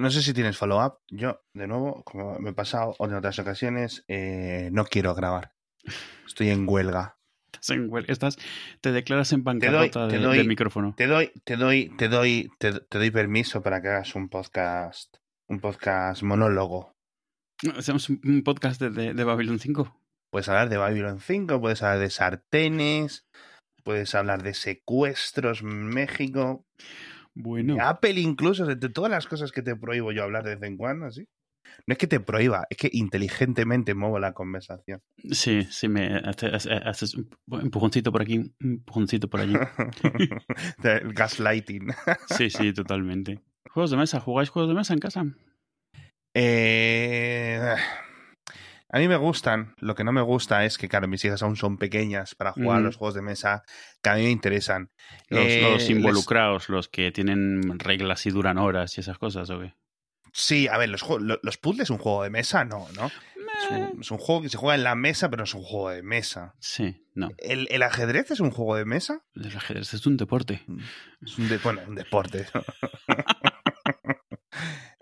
No sé si tienes follow-up. Yo, de nuevo, como me he pasado en otras ocasiones, eh, no quiero grabar. Estoy en huelga. Estás en huelga, estás, te declaras en Te doy, bancarrota te de- doy- del micrófono. Te doy, te doy, te doy, te, te doy permiso para que hagas un podcast, un podcast monólogo. Hacemos un- un podcast de, de, de Babylon 5. Puedes hablar de Babylon 5, puedes hablar de sartenes, puedes hablar de secuestros en México, Bueno, Apple incluso, de, de todas las cosas que te prohíbo yo hablar de vez en cuando, ¿sí? No es que te prohíba, es que inteligentemente muevo la conversación. sí, sí, me haces, haces un empujoncito por aquí, un empujoncito por allí. El gaslighting. Sí, sí, totalmente. Juegos de mesa, ¿jugáis juegos de mesa en casa? Eh, a mí me gustan. Lo que no me gusta es que, claro, mis hijas aún son pequeñas para jugar Mm. los juegos de mesa que a mí me interesan. Los, Eh, los les- involucrados, los que tienen reglas y duran horas y esas cosas, ¿o qué? Sí, a ver, los, los puzzles es un juego de mesa, no, ¿no? Es un, es un juego que se juega en la mesa, pero no es un juego de mesa. Sí, no. ¿El, el ajedrez es un juego de mesa? El ajedrez es un deporte. Es un de- bueno, un deporte.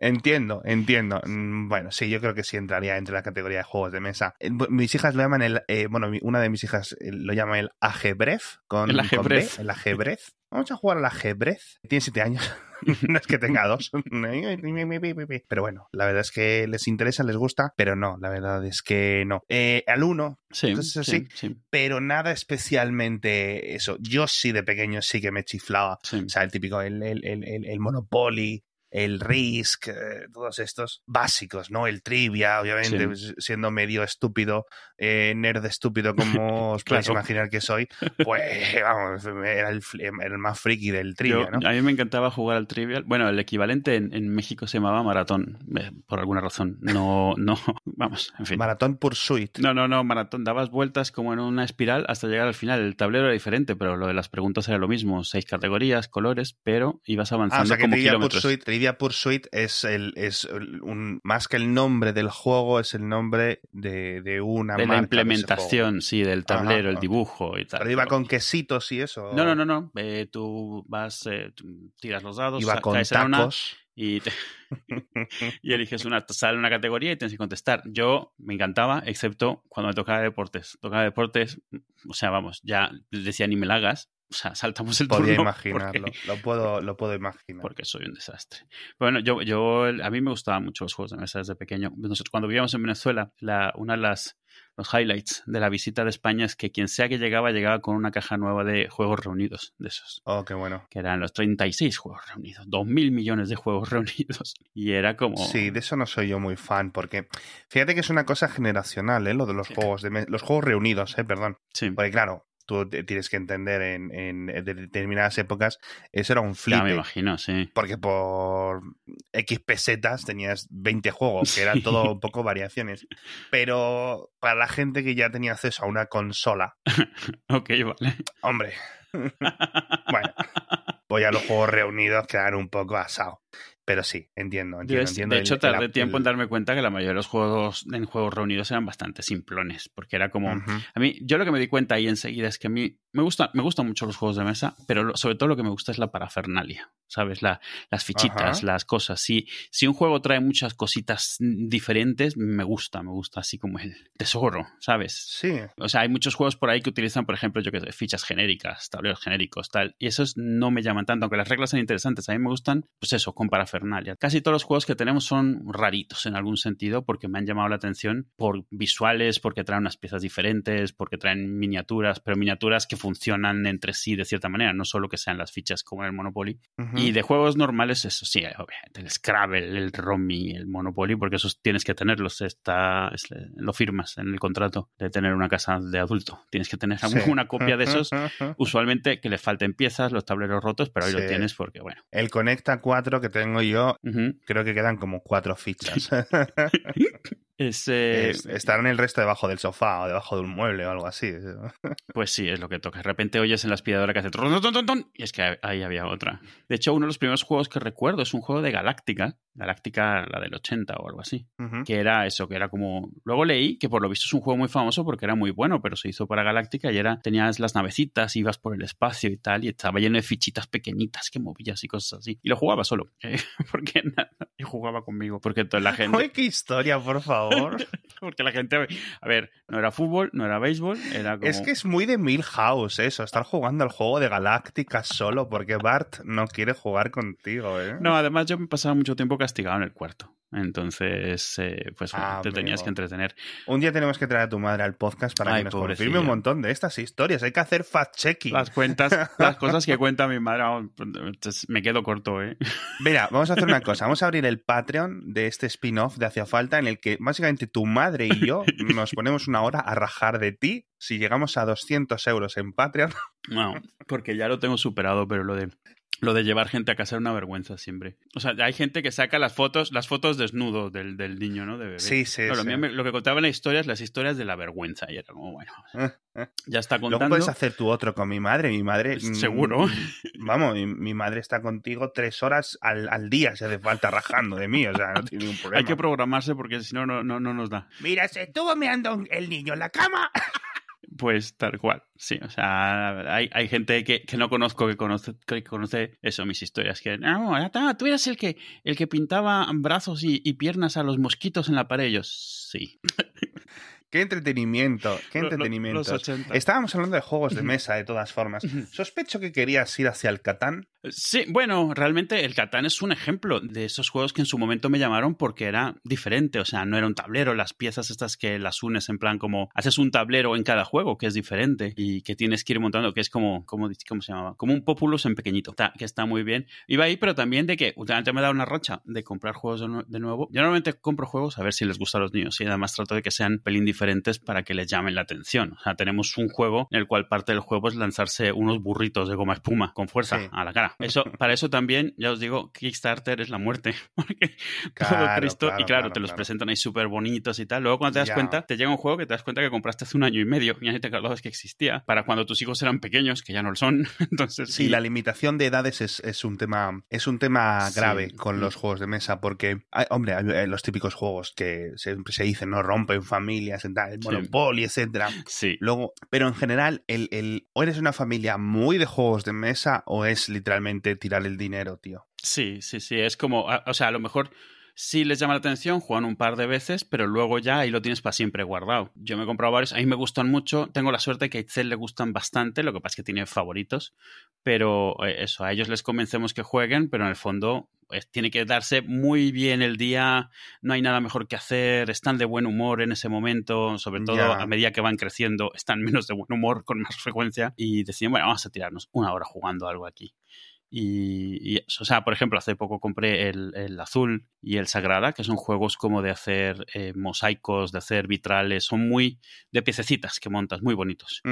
entiendo, entiendo. Mm, Bueno, sí, yo creo que sí entraría entre la categoría de juegos de mesa. Eh, Mis hijas lo llaman el. eh, bueno, una de mis hijas eh, lo llama el ajedrez. Con, El con B, ajedrez. el ajedrez. Vamos a jugar al ajedrez. Tiene siete años. no es que tenga dos. pero bueno, la verdad es que les interesa, les gusta, pero no, la verdad es que no. Eh, al uno, Sí, Entonces, sí, sí, pero nada especialmente eso. Yo sí de pequeño sí que me chiflaba. sí. O sea, el típico, el, el, el, el- el Monopoly, el Risk, eh, todos estos básicos, ¿no? El Trivia, obviamente, Sí. pues, siendo medio estúpido, eh, nerd estúpido como os podéis Claro. imaginar que soy, pues, vamos, era el, más friki del Trivia, Yo- ¿no? A mí me encantaba jugar al Trivial. Bueno, el equivalente en, en México se llamaba Maratón, eh, por alguna razón. No, no, vamos, en fin. Maratón Pursuit. No, no, no, maratón. Dabas vueltas como en una espiral hasta llegar al final. El tablero era diferente, pero lo de las preguntas era lo mismo. Seis categorías, colores, pero ibas Ah, avanzando o sea que como Trivia kilómetros. Pursuit, Trivia Pursuit es el es un más que el nombre del juego es el nombre de, de una de marca la ese implementación, sí, del tablero, el dibujo y tal. Pero iba con quesitos y eso. No, no, no, no. Eh, tú vas, eh, tú tiras los dados, Iba con caes en una tacos. y, te- y eliges una, sale una categoría y tienes que contestar. Yo me encantaba, excepto cuando me tocaba deportes. Tocaba deportes, o sea, vamos, ya decía ni me la hagas. O sea, saltamos el Podía turno imaginarlo. porque- Lo puedo, lo puedo imaginar. porque soy un desastre. Bueno, yo, yo, a mí me gustaban mucho los juegos de mesa desde pequeño. Nosotros, cuando vivíamos en Venezuela, la, una de las los highlights de la visita de España es que quien sea que llegaba, llegaba con una caja nueva de juegos reunidos, de esos, Oh, qué bueno. que eran los 36 juegos reunidos, 2.000 millones de juegos reunidos. Y era como... Sí, de eso no soy yo muy fan, porque fíjate que es una cosa generacional, ¿eh? Lo de los juegos de los juegos reunidos, ¿eh? Perdón. Sí, Porque claro, tú tienes que entender en, en de- determinadas épocas, eso era un ya flip. me imagino, sí. Porque por X pesetas tenías 20 juegos, que eran Sí. todo un poco variaciones. Pero para la gente que ya tenía acceso a una consola, Ok, vale. hombre, bueno, pues ya los juegos reunidos quedan un poco asados. Pero sí, entiendo, entiendo. entiendo de hecho, el- tardé el- tiempo en darme cuenta que la mayoría de los juegos en juegos reunidos eran bastante simplones, porque era como... A mí, yo lo que me di cuenta ahí enseguida es que a mí me, gusta, me gustan mucho los juegos de mesa, pero lo- sobre todo lo que me gusta es la parafernalia, ¿sabes? La, las fichitas, Ajá. las cosas. Si, si un juego trae muchas cositas diferentes, me gusta, me gusta así como el tesoro, ¿sabes? Sí, O sea, hay muchos juegos por ahí que utilizan, por ejemplo, yo que sé, fichas genéricas, tableros genéricos, tal. Y esos no me llaman tanto, aunque las reglas son interesantes. A mí me gustan, pues eso, con parafernalia. Casi todos los juegos que tenemos son raritos en algún sentido porque me han llamado la atención por visuales, porque traen unas piezas diferentes, porque traen miniaturas, pero miniaturas que funcionan entre sí de cierta manera, no solo que sean las fichas como en el Monopoly. ujú. Y de juegos normales, eso sí, obviamente, el Scrabble, el Romy, el Monopoly, porque esos tienes que tenerlos, está, es- lo firmas en el contrato de tener una casa de adulto. Tienes que tener Sí. una copia de esos, usualmente que le falten piezas, los tableros rotos, pero ahí lo Sí. tienes porque, bueno. El Conecta 4 que tengo yo, Ujú. creo que quedan como cuatro fichas. Es, eh, Es- estarán el resto debajo del sofá o debajo de un mueble o algo así. Pues sí, es lo que toca. De repente oyes en la aspiradora que hace tron, ton, ton, ton, y es que ahí había otra. De hecho, uno de los primeros juegos que recuerdo es un juego de Galáctica, Galáctica la del 80 o algo así, que era eso, que era como... Luego leí que por lo visto es un juego muy famoso porque era muy bueno, pero se hizo para Galáctica y era, tenías las navecitas, ibas por el espacio y tal, y estaba lleno de fichitas pequeñitas que movías y cosas así. Y lo jugaba solo, eh, porque nada, y jugaba conmigo, porque toda la gente... Qué historia, por favor. Porque la gente... A ver, no era fútbol, no era béisbol, era como... Es que es muy de Milhouse eso, estar jugando al juego de Galáctica solo porque Bart no quiere jugar contigo, ¿eh? No, además yo me pasaba mucho tiempo castigado en el cuarto. Entonces, eh, pues Ah, te tenías que entretener. Un día tenemos que traer a tu madre al podcast para Ay, que nos pobrecilla. confirme un montón de estas historias. Hay que hacer fact-checking. Las cuentas, las cosas que cuenta mi madre, entonces me quedo corto, ¿eh? Mira, vamos a hacer una cosa. Vamos a abrir el Patreon de este spin-off de Hacia Falta en el que básicamente tu madre y yo nos ponemos una hora a rajar de ti. Si llegamos a 200 euros en Patreon, No, porque ya lo tengo superado, pero lo de lo de llevar gente a casa era una vergüenza siempre. O sea, hay gente que saca las fotos, las fotos desnudo del, del niño, ¿no? De bebé. Sí, sí, lo, sí. me- lo que contaban las historias, las historias de la vergüenza. Y era como, bueno, ya está luego contando. puedes hacer tu otro con mi madre. Mi madre. mm, Seguro. Vamos, mi, mi madre está contigo tres horas al, al día si hace falta rajando de mí. O sea, no tiene ningún problema. Hay que programarse porque si no, no, no, no nos da. Mira, se estuvo meando el niño en la cama. Pues tal cual, sí. O sea, hay, hay gente que, que no conozco que conoce, que conoce eso, mis historias. Que, no, está, tú eras el que, el que pintaba brazos y, y piernas a los mosquitos en la pared. Yo, sí. Qué entretenimiento, qué entretenimiento. Los 80. Estábamos hablando de juegos de mesa, de todas formas. Sospecho que querías ir hacia el Catán. Sí, bueno, realmente el Catán es un ejemplo de esos juegos que en su momento me llamaron porque era diferente, o sea, no era un tablero, las piezas estas que las unes en plan como haces un tablero en cada juego que es diferente y que tienes que ir montando, que es como, como ¿cómo se llamaba? Como un Populus en pequeñito, Está- que está muy bien. Iba ahí, pero también de que últimamente me dado una racha de comprar juegos de nuevo. Yo normalmente compro juegos a ver si les gusta a los niños y además trato de que sean pelín diferentes para que les llamen la atención. O sea, tenemos un juego en el cual parte del juego es lanzarse unos burritos de goma espuma con fuerza Sí. a la cara. Eso, para eso también, ya os digo, Kickstarter es la muerte. Porque todo Claro, Cristo, claro, y claro, claro, te los presentan ahí súper bonitos y tal. Luego cuando te das Ya. cuenta, te llega un juego que te das cuenta que compraste hace un año y medio y ya ni te acordabas que existía. Para cuando tus hijos eran pequeños, que ya no lo son. Entonces, Sí, la limitación de edades es, es un tema es un tema Sí. grave con Mm. los juegos de mesa porque, hay- hombre, hay eh, los típicos juegos que siempre se dicen, no rompen familias, el Sí. Monopoly, etcétera. Sí. Luego, pero en general, el, el, o eres una familia muy de juegos de mesa o es literalmente tirar el dinero, tío. Sí, sí, sí. Es como, o sea, a lo mejor sí les llama la atención, juegan un par de veces, pero luego ya ahí lo tienes para siempre guardado. Yo me he comprado varios, a mí me gustan mucho. Tengo la suerte que a Itzel le gustan bastante, lo que pasa es que tiene favoritos. Pero eh, eso, a ellos les convencemos que jueguen, pero en el fondo tiene que darse muy bien el día, no hay nada mejor que hacer, están de buen humor en ese momento, sobre todo a medida que van creciendo, están menos de buen humor con más frecuencia y deciden, bueno, vamos a tirarnos una hora jugando algo aquí. Y, o sea, por ejemplo, hace poco compré el, el Azul y el Sagrada, que son juegos como de hacer eh, mosaicos, de hacer vitrales, son muy de piececitas que montas, muy bonitos.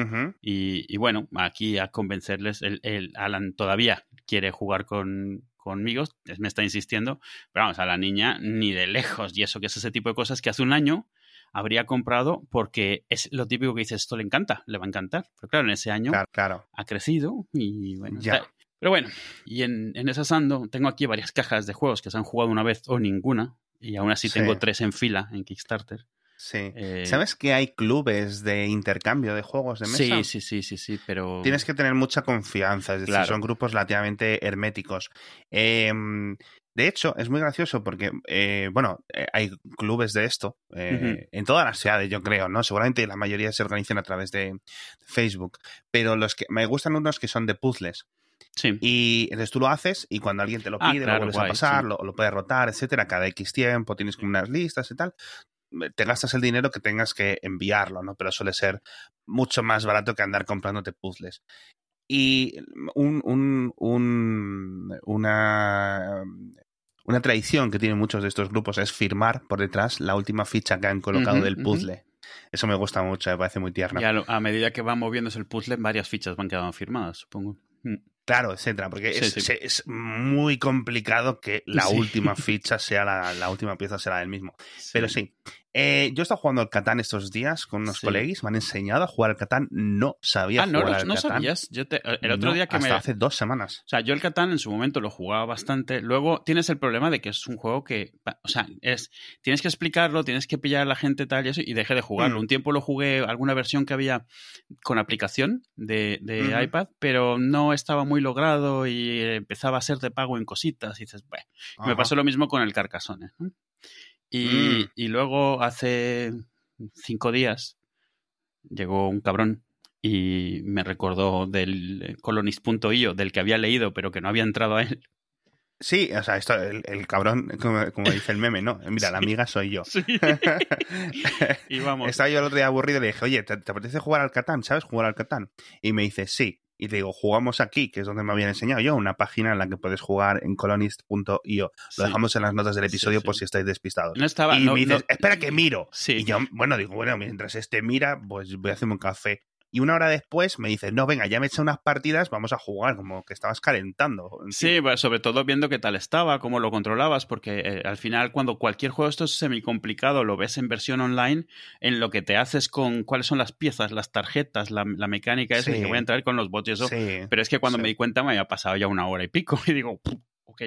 Y, y bueno, aquí a convencerles, el, el Alan todavía quiere jugar con, conmigo, me está insistiendo, pero vamos, a la niña ni de lejos, y eso que es ese tipo de cosas que hace un año habría comprado porque es lo típico que dices, esto le encanta, le va a encantar. Pero claro, en ese año Claro, claro. ha crecido y bueno. Ya. está- Pero bueno, y en, en esa Sando tengo aquí varias cajas de juegos que se han jugado una vez o ninguna, y aún así Sí. tengo tres en fila en Kickstarter. Sí. Eh, ¿Sabes que hay clubes de intercambio de juegos de mesa? Sí, sí, sí, sí, sí, pero... Tienes que tener mucha confianza, es decir, Claro. son grupos relativamente herméticos. Eh, de hecho, es muy gracioso porque, eh, bueno, eh, hay clubes de esto eh, en todas las ciudades, yo creo, ¿no? Seguramente la mayoría se organizan a través de Facebook, pero los que me gustan unos que son de puzzles. Sí. Y entonces tú lo haces y cuando alguien te lo Ah, pide, claro, lo vuelves guay, a pasar, sí. lo, lo puedes rotar, etcétera. Cada X tiempo tienes como unas listas y tal. Te gastas el dinero que tengas que enviarlo, ¿no? Pero suele ser mucho más barato que andar comprándote puzzles. Y un, un, un- una, una tradición que tienen muchos de estos grupos es firmar por detrás la última ficha que han colocado del puzzle. Eso me gusta mucho, me parece muy tierno. Y a, lo- a medida que va moviéndose el puzzle, varias fichas van quedando firmadas, supongo. Mm. Claro, etcétera, porque es, muy complicado que la última ficha sea la, la, última pieza sea la del mismo. Pero sí, eh, yo he estado jugando al Catán estos días con unos colegas, me han enseñado a jugar al Catán, no sabía ah, no, jugar al no sabías. Yo el otro día que hasta hace dos semanas. O sea, yo el Catán en su momento lo jugaba bastante. Luego tienes el problema de que es un juego que, o sea, es tienes que explicarlo, tienes que pillar a la gente tal y eso y dejé de jugarlo. Mm. Un tiempo lo jugué alguna versión que había con aplicación de, iPad, pero no estaba muy logrado y empezaba a ser de pago en cositas y dices, bueno, me pasó lo mismo con el Carcassonne. Mm. Y, luego hace cinco días llegó un cabrón y me recordó del colonist.io, del que había leído pero que no había entrado a él. Sí, o sea, esto, el, cabrón, como, dice el meme, ¿no? Mira, la amiga soy yo. Sí. y vamos. Estaba yo el otro día aburrido y le dije, oye, ¿te, ¿te, apetece jugar al Catán? ¿Sabes jugar al Catán? Y me dice, sí y te digo, jugamos aquí, que es donde me habían enseñado yo, una página en la que puedes jugar en colonist.io. Lo dejamos en las notas del episodio por si estáis despistados. No estaba, y me dices, espera que miro. Y yo, bueno, digo, bueno, mientras este mira, pues voy a hacerme un café. Y una hora después me dices, no, venga, ya me he hecho unas partidas, vamos a jugar, como que estabas calentando. Sí, sobre todo viendo qué tal estaba, cómo lo controlabas, porque eh, al final cuando cualquier juego esto es semi complicado, lo ves en versión online, en lo que te haces con cuáles son las piezas, las tarjetas, la, mecánica, eso, y que voy a entrar con los bots y eso. pero es que cuando me di cuenta me había pasado ya una hora y pico y digo, ok.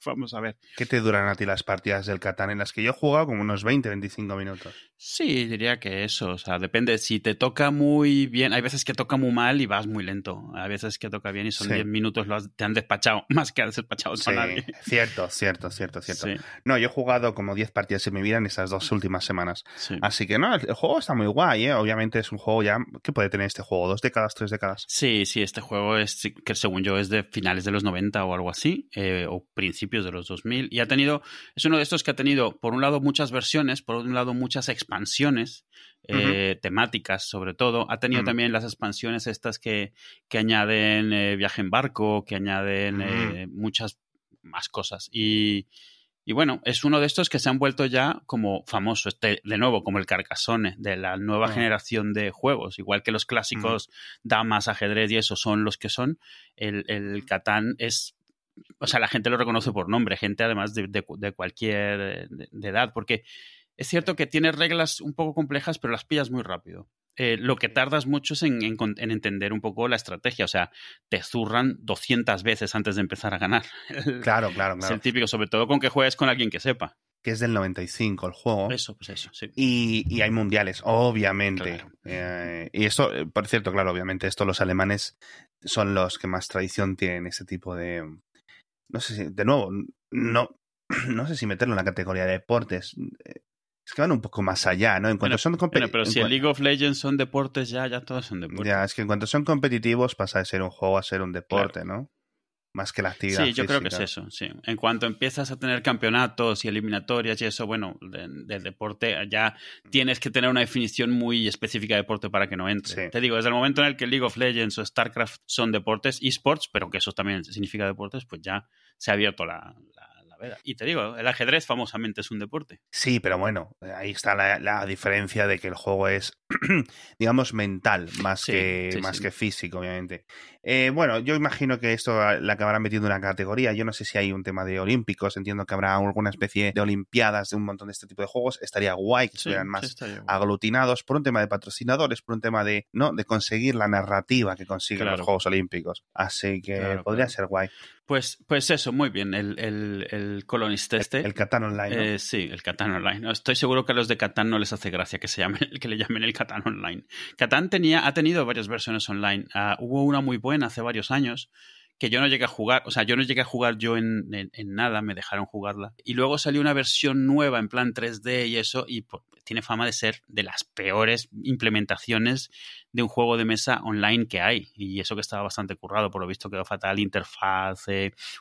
Vamos a ver. ¿Qué te duran a ti las partidas del Catán? En las que yo he jugado como unos 20, 25 minutos. Sí, diría que eso. O sea, depende. Si te toca muy bien, hay veces que toca muy mal y vas muy lento. Hay veces que toca bien y son 10 minutos, te han despachado, más que has despachado sí, nadie. Cierto, cierto, cierto, cierto. No, yo he jugado como 10 partidas en mi vida en esas dos últimas semanas. Así que no, el, juego está muy guay, ¿eh? Obviamente es un juego ya. ¿Qué puede tener este juego? ¿Dos décadas, tres décadas? Sí, sí, este juego es, que según yo es de finales de los 90 o algo así, eh, o principios de los 2000 y ha tenido, es uno de estos que ha tenido, por un lado, muchas versiones, por un lado, muchas expansiones eh, temáticas, sobre todo. Ha tenido también las expansiones estas que, que añaden eh, viaje en barco, que añaden eh, muchas más cosas. Y, y bueno, es uno de estos que se han vuelto ya como famosos, este, de nuevo, como el Carcassonne, de la nueva generación de juegos. Igual que los clásicos damas, ajedrez y eso son los que son, el, el Catán es o sea, la gente lo reconoce por nombre, gente además de, de, cualquier eh, de, edad, porque es cierto que tiene reglas un poco complejas, pero las pillas muy rápido. Eh, lo que tardas mucho es en, en, entender un poco la estrategia, o sea, te zurran 200 veces antes de empezar a ganar. Claro, claro, claro. Es el típico, sobre todo con que juegues con alguien que sepa. Que es del 95 el juego. Eso, pues eso, sí. Y, y hay mundiales, obviamente. Eh, y esto, por cierto, claro, obviamente, esto los alemanes son los que más tradición tienen ese tipo de, no sé si, de nuevo, no, no sé si meterlo en la categoría de deportes. Eh, es que van un poco más allá, ¿no? En cuanto son competitivos. pero si el League of Legends son deportes, ya, ya todos son deportes. Ya, es que en cuanto son competitivos pasa de ser un juego a ser un deporte, ¿no? Más que la actividad. Sí, yo creo que es eso, sí. En cuanto empiezas a tener campeonatos y eliminatorias y eso, bueno, del deporte, ya tienes que tener una definición muy específica de deporte para que no entre. Te digo, desde el momento en el que League of Legends o StarCraft son deportes, esports, pero que eso también significa deportes, pues ya se ha abierto la, y te digo, el ajedrez famosamente es un deporte. Sí, pero bueno, ahí está la, diferencia de que el juego es, digamos, mental más, que, más que físico, obviamente. Eh, bueno, yo imagino que esto la acabarán metiendo en una categoría. Yo no sé si hay un tema de olímpicos, entiendo que habrá alguna especie de olimpiadas de un montón de este tipo de juegos. Estaría guay que estuvieran más aglutinados por un tema de patrocinadores, por un tema de, ¿no? de conseguir la narrativa que consiguen los Juegos Olímpicos. Así que podría ser guay. Pues, pues eso, muy bien. El, el, el Colonist este. El, Catán Online. Eh, sí, el Catán Online. Estoy seguro que a los de Catán no les hace gracia que, se llamen, que le llamen el Catán Online. Catán tenía, ha tenido varias versiones online. Ah, hubo una muy buena hace varios años que yo no llegué a jugar, o sea, yo no llegué a jugar yo en, en, nada, me dejaron jugarla. Y luego salió una versión nueva en plan 3D y eso, y tiene fama de ser de las peores implementaciones de un juego de mesa online que hay. Y eso que estaba bastante currado, por lo visto quedó fatal interfaz,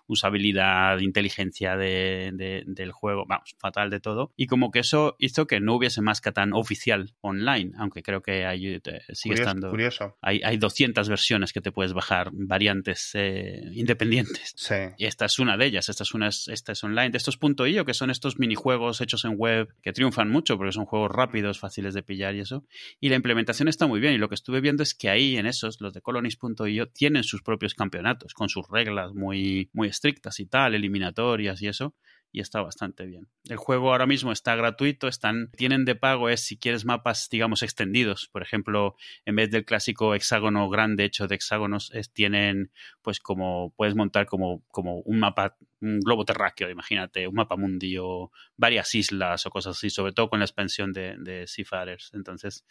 usabilidad, inteligencia de, del juego, vamos, fatal de todo. Y como que eso hizo que no hubiese más Catán oficial online, aunque creo que hay, sigue estando... Curioso. Hay, hay 200 versiones que te puedes bajar, variantes eh, independientes. Sí. Y esta es una de ellas, esta es, una, esta es online. De estos .io, que son estos minijuegos hechos en web que triunfan mucho porque son juegos rápidos, fáciles de pillar y eso. Y la implementación está muy bien. Y lo que estuve viendo es que ahí en esos, los de colonies.io, tienen sus propios campeonatos con sus reglas muy, muy estrictas y tal, eliminatorias y eso y está bastante bien. El juego ahora mismo está gratuito, están, tienen de pago es si quieres mapas, digamos, extendidos. Por ejemplo, en vez del clásico hexágono grande hecho de hexágonos, tienen, pues como, puedes montar como, como un mapa, un globo terráqueo, imagínate, un mapa mundio, varias islas o cosas así, sobre todo con la expansión de, de Seafarers. Entonces,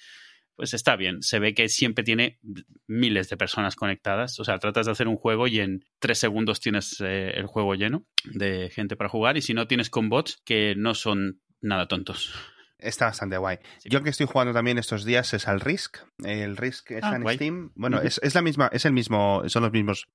pues está bien. Se ve que siempre tiene miles de personas conectadas. O sea, tratas de hacer un juego y en tres segundos tienes eh, el juego lleno de gente para jugar. Y si no, tienes con bots que no son nada tontos. Está bastante guay. Yo que estoy jugando también estos días es al Risk. El Risk está ah, en Steam. Bueno, es, es, la misma, es el mismo, son los mismos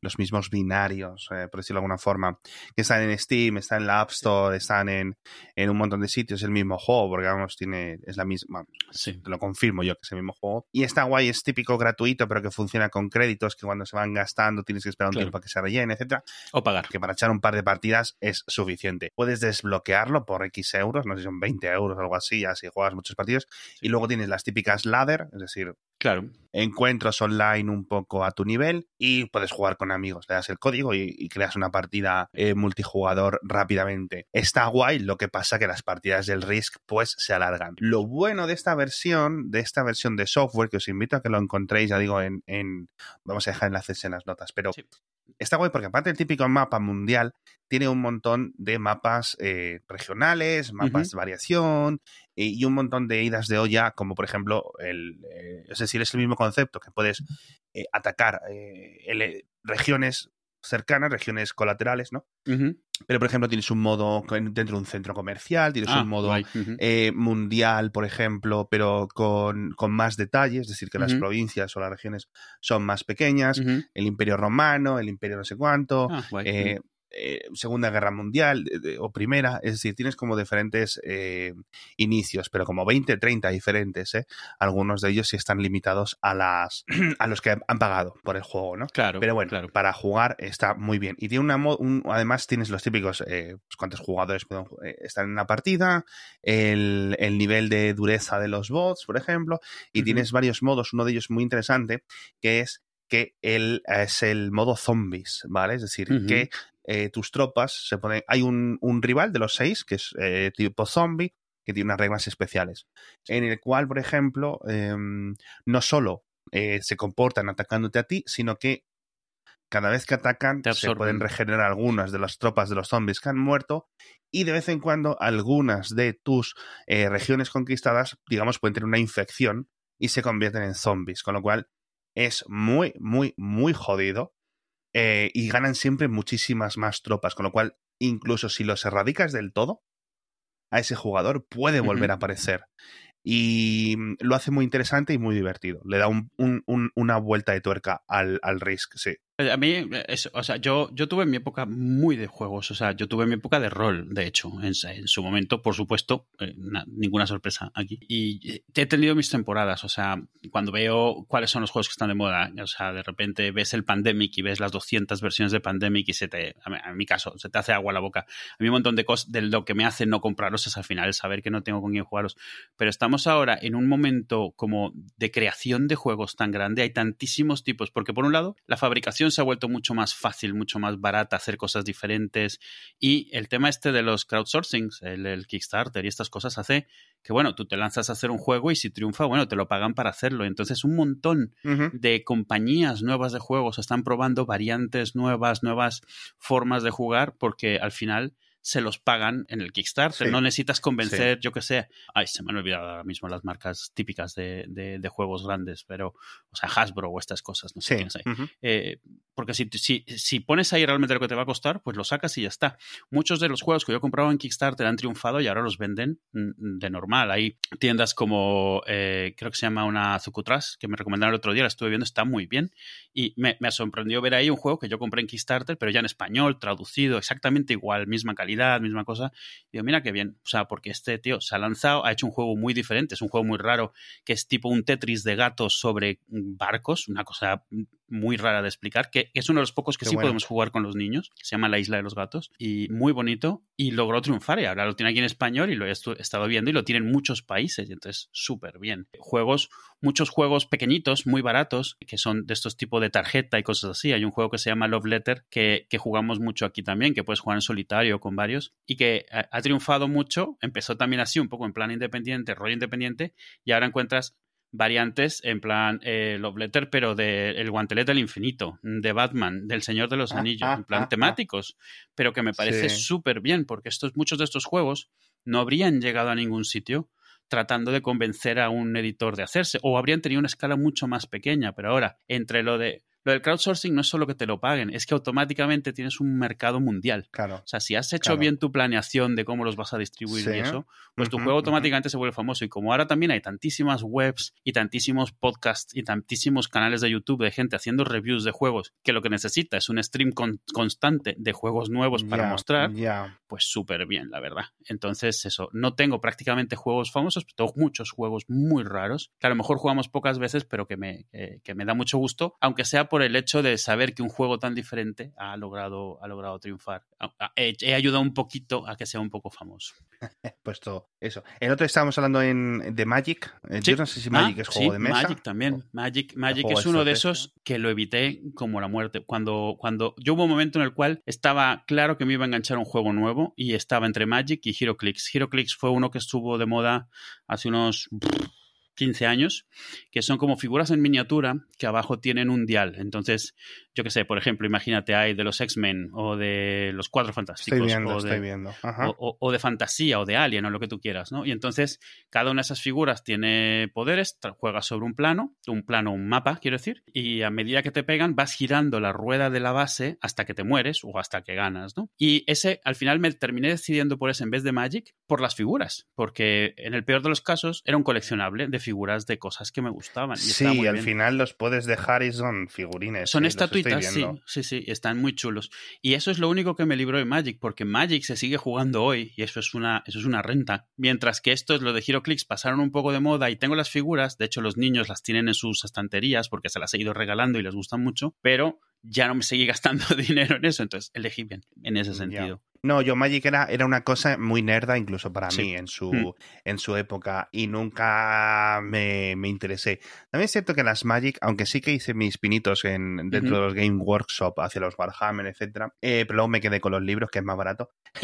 los mismos binarios, eh, por decirlo de alguna forma, que están en Steam, están en la App Store, están en, en un montón de sitios, el mismo juego, porque vamos, tiene, es la misma, sí. te lo confirmo yo que es el mismo juego. Y está guay, es típico gratuito, pero que funciona con créditos, que cuando se van gastando tienes que esperar un tiempo a que se rellene, etcétera. O pagar. Que para echar un par de partidas es suficiente. Puedes desbloquearlo por X euros, no sé si son 20 euros o algo así, así juegas muchos partidos. Y luego tienes las típicas ladder, es decir, Claro. Encuentros online un poco a tu nivel y puedes jugar con amigos. Le das el código y, creas una partida eh, multijugador rápidamente. Está guay, lo que pasa que las partidas del Risk pues se alargan. Lo bueno de esta versión, de esta versión de software, que os invito a que lo encontréis, ya digo, en, vamos a dejar enlaces en las notas, pero está guay porque aparte del típico mapa mundial, tiene un montón de mapas eh, regionales, mapas de variación y un montón de idas de olla, como por ejemplo, el, eh, es decir, es el mismo concepto, que puedes atacar regiones cercanas, regiones colaterales, ¿no? Pero, por ejemplo, tienes un modo dentro de un centro comercial, tienes un ah, modo mundial, por ejemplo, pero con, más detalles, es decir, que las provincias o las regiones son más pequeñas, el imperio romano, el imperio no sé cuánto, ah, eh, Segunda Guerra Mundial o Primera, es decir, tienes como diferentes eh, inicios, pero como 20, 30 diferentes, ¿eh? Algunos de ellos sí están limitados a las a los que han pagado por el juego, ¿no? Claro. Pero bueno, para jugar está muy bien. Y tiene una un, además tienes los típicos pues, cuántos jugadores pueden estar en una partida, el, el, nivel de dureza de los bots, por ejemplo, y tienes varios modos, uno de ellos muy interesante, que es que él es el modo zombies, ¿vale? Es decir, que eh, tus tropas se ponen. Hay un, rival de los seis, que es eh, tipo zombie, que tiene unas reglas especiales. En el cual, por ejemplo, em, no solo eh, se comportan atacándote a ti, sino que cada vez que atacan se pueden regenerar algunas de las tropas de los zombies que han muerto y de vez en cuando algunas de tus regiones conquistadas, digamos, pueden tener una infección y se convierten en zombies, con lo cual es muy, muy, muy jodido eh, y ganan siempre muchísimas más tropas, con lo cual incluso si los erradicas del todo, a ese jugador puede volver a aparecer. Y mm, lo hace muy interesante y muy divertido. Le da un, una vuelta de tuerca al, al Risk, sí. Eh, a mí, eh, o sea, yo, yo tuve mi época muy de juegos, o sea, yo tuve mi época de rol, de hecho, en, su momento, por supuesto, eh, ninguna sorpresa aquí. Y he tenido mis temporadas, o sea, cuando veo cuáles son los juegos que están de moda, o sea, de repente ves el Pandemic y ves las 200 versiones de Pandemic y se te, en mi caso, se te hace agua la boca. A mí un montón de cosas, de lo que me hace no comprarlos es al final saber que no tengo con quién jugarlos. Pero estamos ahora en un momento como de creación de juegos tan grande, hay tantísimos tipos, porque por un lado, la fabricación se ha vuelto mucho más fácil, mucho más barata, hacer cosas diferentes. Y el tema este de los crowdsourcings, el, Kickstarter y estas cosas hace que, bueno, tú te lanzas a hacer un juego y si triunfa, bueno, te lo pagan para hacerlo. Entonces, un montón de compañías nuevas de juegos están probando variantes nuevas, nuevas formas de jugar, porque al final se los pagan en el Kickstarter. no necesitas convencer, yo que sé. Ay, se me han olvidado ahora mismo las marcas típicas de, de, juegos grandes, pero, o sea, Hasbro o estas cosas, no sé. Eh, porque si, si, si, pones ahí realmente lo que te va a costar, pues lo sacas y ya está. Muchos de los juegos que yo he comprado en Kickstarter han triunfado y ahora los venden mm, de normal. Hay tiendas como, eh, creo que se llama una Zucutras, que me recomendaron el otro día, la estuve viendo, está muy bien. Y me, me sorprendió ver ahí un juego que yo compré en Kickstarter, pero ya en español, traducido, exactamente igual, misma calidad misma cosa. digo, mira qué bien. O sea, porque este tío se ha lanzado, ha hecho un juego muy diferente, es un juego muy raro, que es tipo un Tetris de gatos sobre barcos, una cosa muy rara de explicar, que es uno de los pocos que Qué sí bueno. podemos jugar con los niños, que se llama La Isla de los Gatos, y muy bonito, y logró triunfar, y ahora lo tiene aquí en español, y lo he estado viendo, y lo tienen muchos países, y entonces súper bien. Juegos, muchos juegos pequeñitos, muy baratos, que son de estos tipos de tarjeta y cosas así. Hay un juego que se llama Love Letter, que, que jugamos mucho aquí también, que puedes jugar en solitario con varios, y que ha, ha triunfado mucho, empezó también así, un poco en plan independiente, rollo independiente, y ahora encuentras variantes en plan eh, Love Letter, pero de El Guantelete del Infinito, de Batman, del Señor de los Ah, Anillos, ah, en plan ah, ah. temáticos, pero que me parece Sí. súper bien, porque estos, muchos de estos juegos no habrían llegado a ningún sitio tratando de convencer a un editor de hacerse, o habrían tenido una escala mucho más pequeña, pero ahora, entre lo de... Lo del crowdsourcing no es solo que te lo paguen, es que automáticamente tienes un mercado mundial. Claro. O sea, si has hecho Claro. bien tu planeación de cómo los vas a distribuir Sí. y eso, pues tu juego automáticamente se vuelve famoso. Y como ahora también hay tantísimas webs y tantísimos podcasts y tantísimos canales de YouTube de gente haciendo reviews de juegos, que lo que necesita es un stream con- constante de juegos nuevos para mostrar, pues súper bien, la verdad. Entonces, eso, no tengo prácticamente juegos famosos, pero tengo muchos juegos muy raros, que a lo mejor jugamos pocas veces, pero que me, que, que me da mucho gusto, aunque sea por el hecho de saber que un juego tan diferente ha logrado, ha logrado triunfar. He, he ayudado un poquito a que sea un poco famoso. Puesto eso. El otro estábamos hablando en, de Magic. Eh, Sí. Yo no sé si Magic Ah, es juego sí, de mesa. Magic también. Magic, Magic juego es uno de esos que lo evité como la muerte. Cuando, cuando yo hubo un momento en el cual estaba claro que me iba a enganchar un juego nuevo y estaba entre Magic y HeroClix. HeroClix fue uno que estuvo de moda hace unos 15 años, que son como figuras en miniatura que abajo tienen un dial. Entonces, yo qué sé, por ejemplo, imagínate, hay de los X-Men o de los Cuatro Fantásticos. Estoy viendo, o de, estoy viendo. O, de fantasía o de alien o lo que tú quieras, ¿no? Y entonces cada una de esas figuras tiene poderes, juegas sobre un plano, un plano, un mapa, quiero decir, y a medida que te pegan vas girando la rueda de la base hasta que te mueres o hasta que ganas, ¿no? Y ese, al final me terminé decidiendo por ese en vez de Magic, por las figuras, porque en el peor de los casos era un coleccionable de figuras de cosas que me gustaban. Y Sí, muy al bien. final los puedes dejar y son figurines. Son estoy estatuitas, sí, sí, sí, están muy chulos. Y eso es lo único que me libró de Magic, porque Magic se sigue jugando hoy y eso es una, eso es una renta. Mientras que estos, lo de HeroClix, pasaron un poco de moda y tengo las figuras, de hecho los niños las tienen en sus estanterías porque se las he ido regalando y les gustan mucho, pero ya no me seguí gastando dinero en eso, entonces elegí bien en ese sentido. No, yo Magic era, era una cosa muy nerda incluso para Sí. mí en su, Mm. en su época y nunca me, me interesé. También es cierto que las Magic, aunque sí que hice mis pinitos en, dentro de los Game Workshop hacia los Warhammer, etcétera, eh, pero luego me quedé con los libros, que es más barato.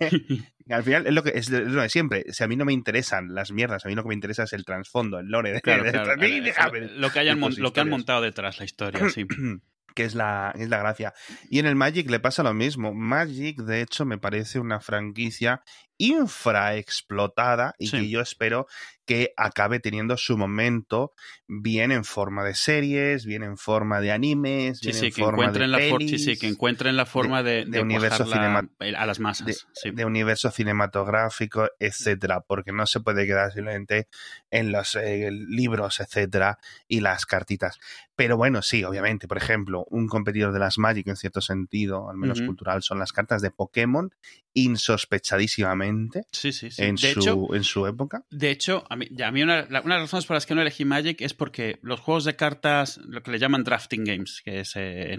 Al final es lo que es lo de siempre. Si a mí no me interesan las mierdas, a mí lo que me interesa es el trasfondo, el lore de, Claro, de- claro, a mí claro, déjame. eso, lo, que hayan, mon- tus lo que han montado detrás la historia, sí. que es la, es la gracia. Y en el Magic le pasa lo mismo. Magic, de hecho, me parece una franquicia infraexplotada y Sí. que yo espero que acabe teniendo su momento bien en forma de series, bien en forma de animes, Sí, bien sí, en que forma de encuentren, la for- sí, que encuentren la forma de, de de universo cinema- a las masas. de, universo cinematográfico, etcétera, porque no se puede quedar simplemente en los eh, libros, etcétera, y las cartitas. Pero bueno, sí, obviamente, por ejemplo, un competidor de las Magic en cierto sentido, al menos cultural, son las cartas de Pokémon, insospechadísimamente Sí, sí, sí. en, de, su, hecho, en su época. de hecho, a mí, ya, a mí una, la- una de las razones por las que no elegí Magic es porque los juegos de cartas, lo que le llaman drafting games, que es eh,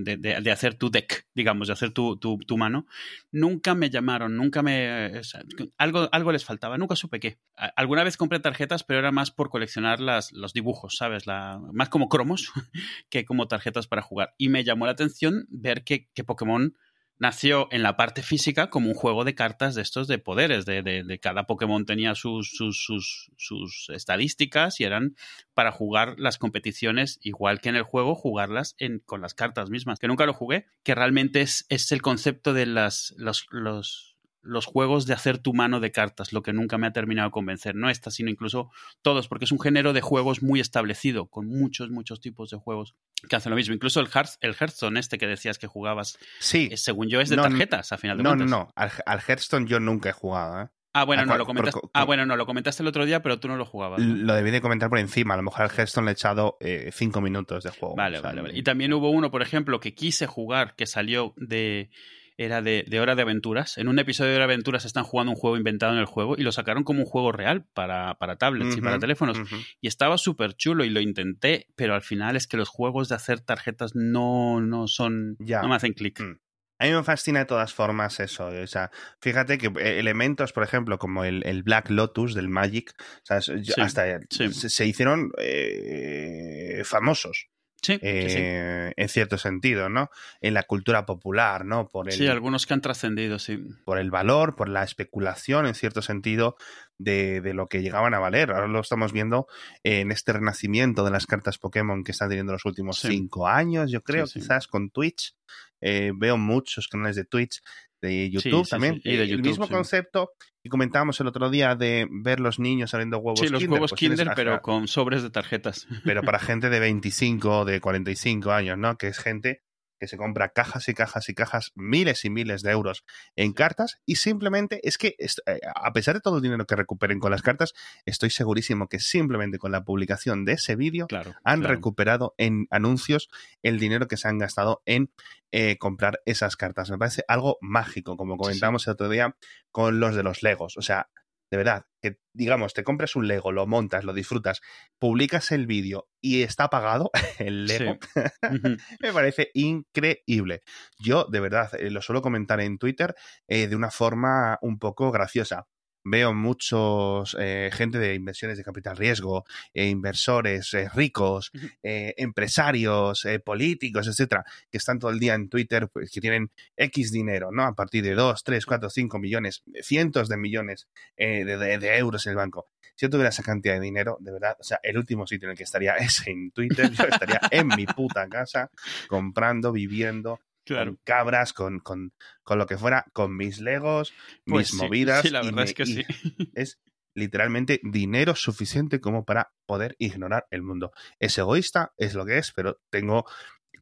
de, de- de hacer tu deck, digamos, de hacer tu, tu, tu mano, nunca me llamaron, nunca me... o sea, algo, algo les faltaba, nunca supe qué. Alguna vez compré tarjetas, pero era más por coleccionar las, los dibujos, ¿sabes? La, más como cromos que como tarjetas para jugar. Y me llamó la atención ver que, que Pokémon nació en la parte física como un juego de cartas de estos de poderes, de, de- de cada Pokémon tenía sus, sus, sus, sus estadísticas y eran para jugar las competiciones igual que en el juego, jugarlas en, con las cartas mismas, que nunca lo jugué, que realmente es, es el concepto de las, los, los, los juegos de hacer tu mano de cartas, lo que nunca me ha terminado de convencer, no esta, sino incluso todos, porque es un género de juegos muy establecido, con muchos, muchos tipos de juegos que hacen lo mismo. Incluso el, Hearth, el Hearthstone este que decías que jugabas Sí. eh, según yo, es de No, tarjetas, a final de No, no, cuentas. no. Al, al Hearthstone yo nunca he jugado. ¿eh? Ah, bueno, ¿A no, lo comentaste. Ah, bueno, no, lo comentaste el otro día, pero tú no lo jugabas. ¿no? Lo debí de comentar por encima. A lo mejor al Hearthstone le he echado eh, cinco minutos de juego. Vale, O sea, vale, vale. Y también hubo uno, por ejemplo, que quise jugar, que salió de era de, de, Hora de Aventuras. En un episodio de Hora de Aventuras están jugando un juego inventado en el juego y lo sacaron como un juego real para, para tablets y para teléfonos. Y estaba súper chulo y lo intenté, pero al final es que los juegos de hacer tarjetas no, no son... Ya. no me hacen clic. Mm. A mí me fascina de todas formas eso. O sea, fíjate que eh, elementos, por ejemplo, como el, el Black Lotus del Magic, hasta Se, hicieron eh, famosos. Sí, eh, en cierto sentido, ¿no? En la cultura popular, ¿no? Por el, sí, algunos que han trascendido, sí. Por el valor, por la especulación, en cierto sentido, de, de, lo que llegaban a valer. Ahora lo estamos viendo en este renacimiento de las cartas Pokémon que están teniendo los últimos cinco años, yo creo, quizás con Twitch. Eh, veo muchos canales de Twitch, de YouTube también. Y de el mismo concepto que comentábamos el otro día de ver los niños saliendo huevos Sí, los huevos pues Kinder, pero con sobres de tarjetas. Pero para gente de 25, de 45 años, ¿no? Que es gente que se compra cajas y cajas y cajas, miles y miles de euros en cartas y simplemente es que, eh, a pesar de todo el dinero que recuperen con las cartas, estoy segurísimo que simplemente con la publicación de ese vídeo han recuperado en anuncios el dinero que se han gastado en eh, comprar esas cartas. Me parece algo mágico, como comentamos el otro día con los de los Legos. O sea, de verdad, que digamos, te compras un Lego, lo montas, lo disfrutas, publicas el vídeo y está pagado el Lego, me parece increíble. Yo, de verdad, eh, lo suelo comentar en Twitter eh, de una forma un poco graciosa veo muchos eh, gente de inversiones de capital riesgo, e inversores eh, ricos, eh, empresarios, políticos, etcétera, que están todo el día en Twitter, pues, que tienen X dinero, ¿no? A partir de 2, 3, 4, 5 millones, cientos de millones de, euros en el banco. Si yo tuviera esa cantidad de dinero, de verdad, o sea, el último sitio en el que estaría es en Twitter, yo estaría en mi puta casa comprando, viviendo, con cabras, con, con, con, lo que fuera, con mis legos, mis pues movidas. Sí, la verdad es que sí. Es literalmente dinero suficiente como para poder ignorar el mundo. Es egoísta, es lo que es, pero tengo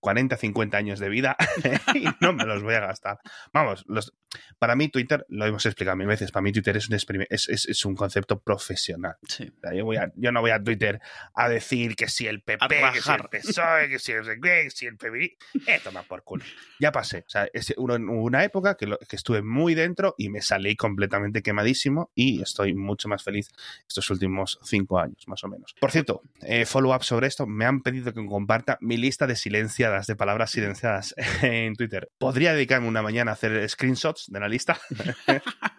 40, 50 años de vida y no me los voy a gastar. Vamos, los, para mí Twitter, lo hemos explicado mil veces, para mí Twitter es un, es, es, es un concepto profesional. yo, voy a, yo no voy a Twitter a decir que si el PP, que si el PSOE, que si el que si el PBI, eh, toma por culo. Ya pasé. O sea, es una, una época que, que estuve muy dentro y me salí completamente quemadísimo y estoy mucho más feliz estos últimos cinco años, más o menos. Por cierto, eh, follow up sobre esto, me han pedido que comparta mi lista de de palabras silenciadas en Twitter. Podría dedicarme una mañana a hacer screenshots de la lista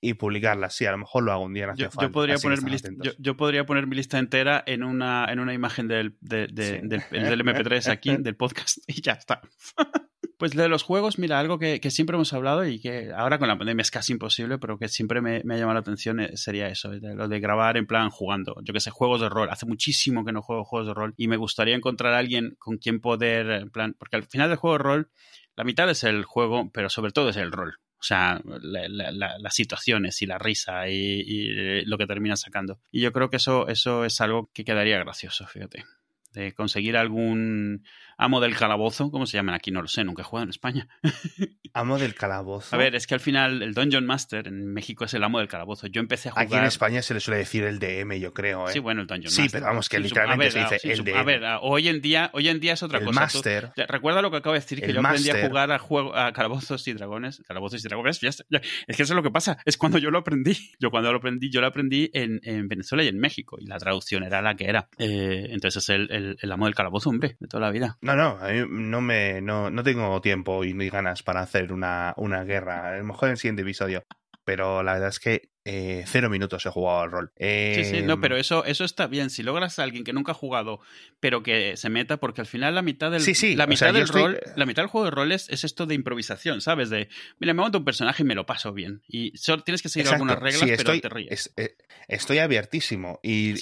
y publicarla. Sí, a lo mejor lo hago un día. yo, yo, podría poner mi lista, yo, podría poner mi lista entera en una, en una imagen del, del, del, MP3 aquí, del podcast, y ya está. Pues de los juegos, mira, algo que, que, siempre hemos hablado y que ahora con la pandemia es casi imposible, pero que siempre me, me ha llamado la atención eh, sería eso, lo de grabar en plan jugando. Yo que sé, juegos de rol. Hace muchísimo que no juego juegos de rol y me gustaría encontrar a alguien con quien poder, en plan, porque al final del juego de rol, la mitad es el juego, pero sobre todo es el rol. O sea, las situaciones y la risa y, lo que termina sacando. Y yo creo que eso, eso es algo que quedaría gracioso, fíjate. De conseguir algún amo del calabozo, ¿cómo se llaman aquí? No lo sé, nunca he jugado en España. amo del calabozo. A ver, es que al final el Dungeon Master en México es el amo del calabozo. Yo empecé a jugar. Aquí en España se le suele decir el DM, yo creo. ¿eh? Sí, bueno, el Dungeon Master. Sí, pero vamos, que literalmente se dice el DM. A ver, hoy en día, hoy en día es otra el cosa. Master. recuerda lo que acabo de decir, que yo aprendí a jugar a, juego, a calabozos y dragones. Calabozos y dragones, ya, ya. Es que eso es lo que pasa. Es cuando yo lo aprendí. Yo cuando lo aprendí, yo lo aprendí en, en Venezuela y en México. Y la traducción era la que era. Eh, entonces es el, el, el amo del calabozo, hombre, de toda la vida. No, no, a no me no, no tengo tiempo y ni ganas para hacer una, una guerra. A lo mejor en el siguiente episodio. Pero la verdad es que eh, cero minutos he jugado al rol. sí, sí, no, pero eso, eso está bien. Si logras a alguien que nunca ha jugado, pero que se meta, porque al final la mitad del, la mitad del rol, la mitad del juego de roles es esto de improvisación, ¿sabes? De, mira, me monto un personaje y me lo paso bien. Y solo tienes que seguir algunas reglas, pero estoy, te ríes. Eh, estoy abiertísimo. Y,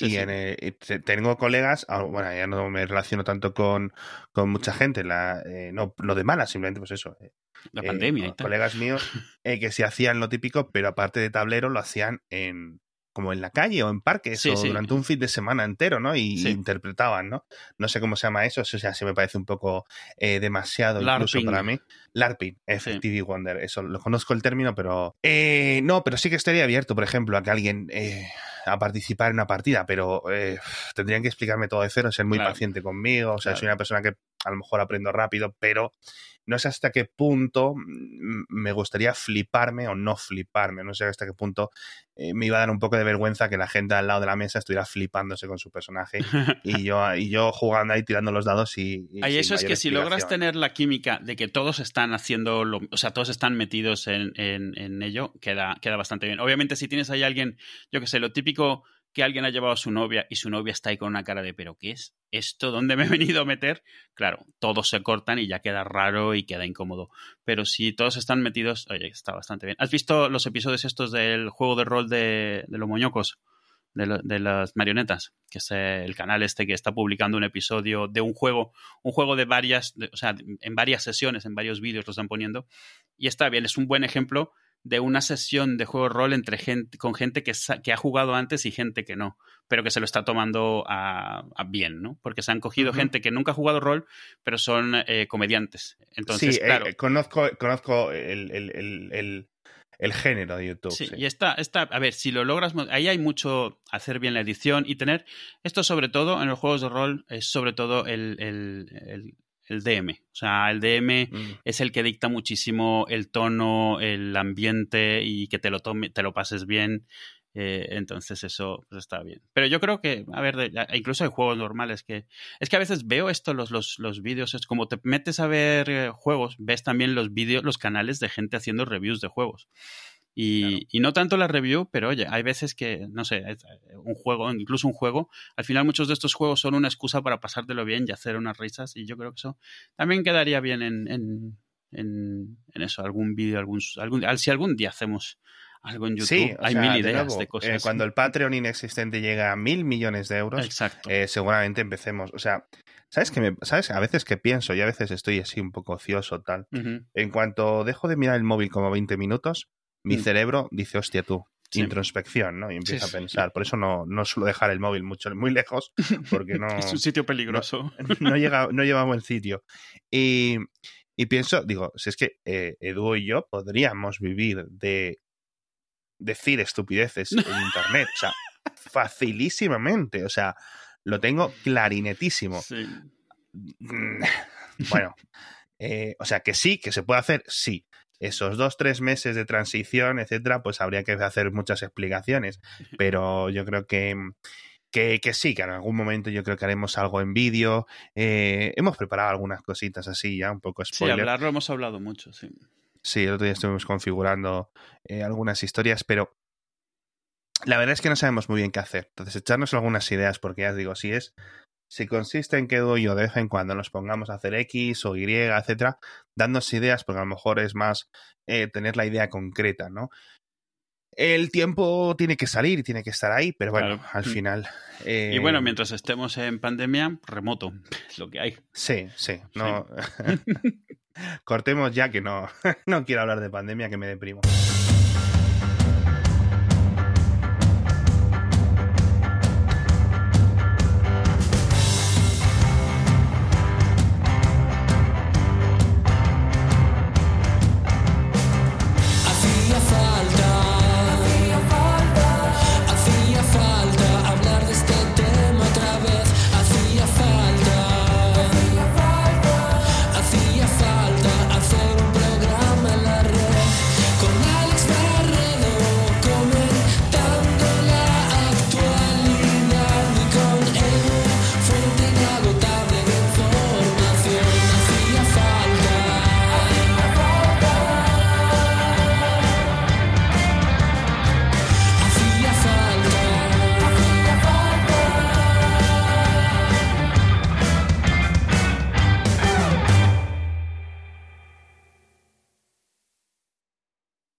tengo colegas, ah, bueno, ya no me relaciono tanto con, con mucha gente, la, eh, no lo de mala, simplemente pues eso. La pandemia y tal. Colegas míos que se hacían lo típico, pero aparte de tablero lo hacían en como en la calle o en parques o durante un fin de semana entero, ¿no? Y interpretaban, ¿no? No sé cómo se llama eso, eso ya se me parece un poco eh, demasiado incluso para mí. LARPing, Effective Wonder, eso lo conozco el término, pero eh, no, pero sí que estaría abierto, por ejemplo, a que alguien eh, a participar en una partida, pero tendrían que explicarme todo de cero, ser muy paciente conmigo, o sea, soy una persona que a lo mejor aprendo rápido, pero no sé hasta qué punto me gustaría fliparme o no fliparme. No sé hasta qué punto eh, me iba a dar un poco de vergüenza que la gente al lado de la mesa estuviera flipándose con su personaje y yo, y yo jugando ahí tirando los dados y... y eso es que si logras tener la química de que todos están haciendo, lo, o sea, todos están metidos en, en, en ello, queda, queda bastante bien. Obviamente si tienes ahí alguien, yo que sé, lo típico que alguien ha llevado a su novia y su novia está ahí con una cara de ¿pero qué es esto? ¿Dónde me he venido a meter? Claro, todos se cortan y ya queda raro y queda incómodo. Pero si todos están metidos, oye, está bastante bien. ¿Has visto los episodios estos del juego de rol de, los moñocos? De, las marionetas, que es el canal este que está publicando un episodio de un juego, un juego de varias, o sea, en varias sesiones, en varios vídeos lo están poniendo. Y está bien, es un buen ejemplo de una sesión de juego de rol entre gente, con gente que, que, ha jugado antes y gente que no, pero que se lo está tomando a, bien, ¿no? Porque se han cogido gente que nunca ha jugado rol, pero son eh, comediantes. Entonces, sí, eh, claro. conozco, conozco el, el, el, género de YouTube. Sí, y está, está, a ver, si lo logras, ahí hay mucho hacer bien la edición y tener, esto sobre todo en los juegos de rol, es sobre todo el, el DM. O sea, el DM mm. es el que dicta muchísimo el tono, el ambiente y que te lo, tome, te lo pases bien. Eh, entonces eso pues está bien. Pero yo creo que, a ver, incluso hay juegos normales que... Es que a veces veo esto, los, los, los vídeos, es como te metes a ver eh, juegos, ves también los vídeos, los canales de gente haciendo reviews de juegos. Y, y, no tanto la review, pero oye, hay veces que, no sé, eh, un juego, incluso un juego, al final muchos de estos juegos son una excusa para pasártelo bien y hacer unas risas, y yo creo que eso también quedaría bien en, en, en, eso, algún vídeo, algún, algún, si algún día hacemos algo en YouTube. Sí, hay mil ideas de, cosas. Eh, cuando el Patreon inexistente llega a mil millones de euros, eh, seguramente empecemos. O sea, ¿sabes que me, ¿sabes? A veces que pienso y a veces estoy así un poco ocioso, tal. En cuanto dejo de mirar el móvil como 20 minutos, mi mm. cerebro dice, hostia tú, introspección, ¿no? Y empieza a pensar. Por eso no, no suelo dejar el móvil mucho, muy lejos, porque no... es un sitio peligroso. No, llega, no lleva a buen sitio. Y, y, pienso, digo, si es que eh, Edu y yo podríamos vivir de decir estupideces en Internet. O sea, facilísimamente. O sea, lo tengo clarinetísimo. Mm, bueno, eh, o sea, que sí, que se puede hacer, sí esos dos, tres meses de transición, etcétera, pues habría que hacer muchas explicaciones. Pero yo creo que, que, sí, que en algún momento yo creo que haremos algo en vídeo. Eh, hemos preparado algunas cositas así ya, un poco spoiler. Sí, hablarlo hemos hablado mucho, sí. Sí, el otro día estuvimos configurando eh, algunas historias, pero la verdad es que no sabemos muy bien qué hacer. Entonces, echarnos algunas ideas, porque ya os digo, si es si consiste en que yo de vez en cuando nos pongamos a hacer X o Y, etcétera, dándonos ideas, porque a lo mejor es más eh, tener la idea concreta, ¿no? El tiempo tiene que salir y tiene que estar ahí, pero bueno, al mm. final. Y bueno, eh, mientras estemos en pandemia, remoto, es lo que hay. Sí, sí. No... Cortemos ya que no, no quiero hablar de pandemia, que me deprimo.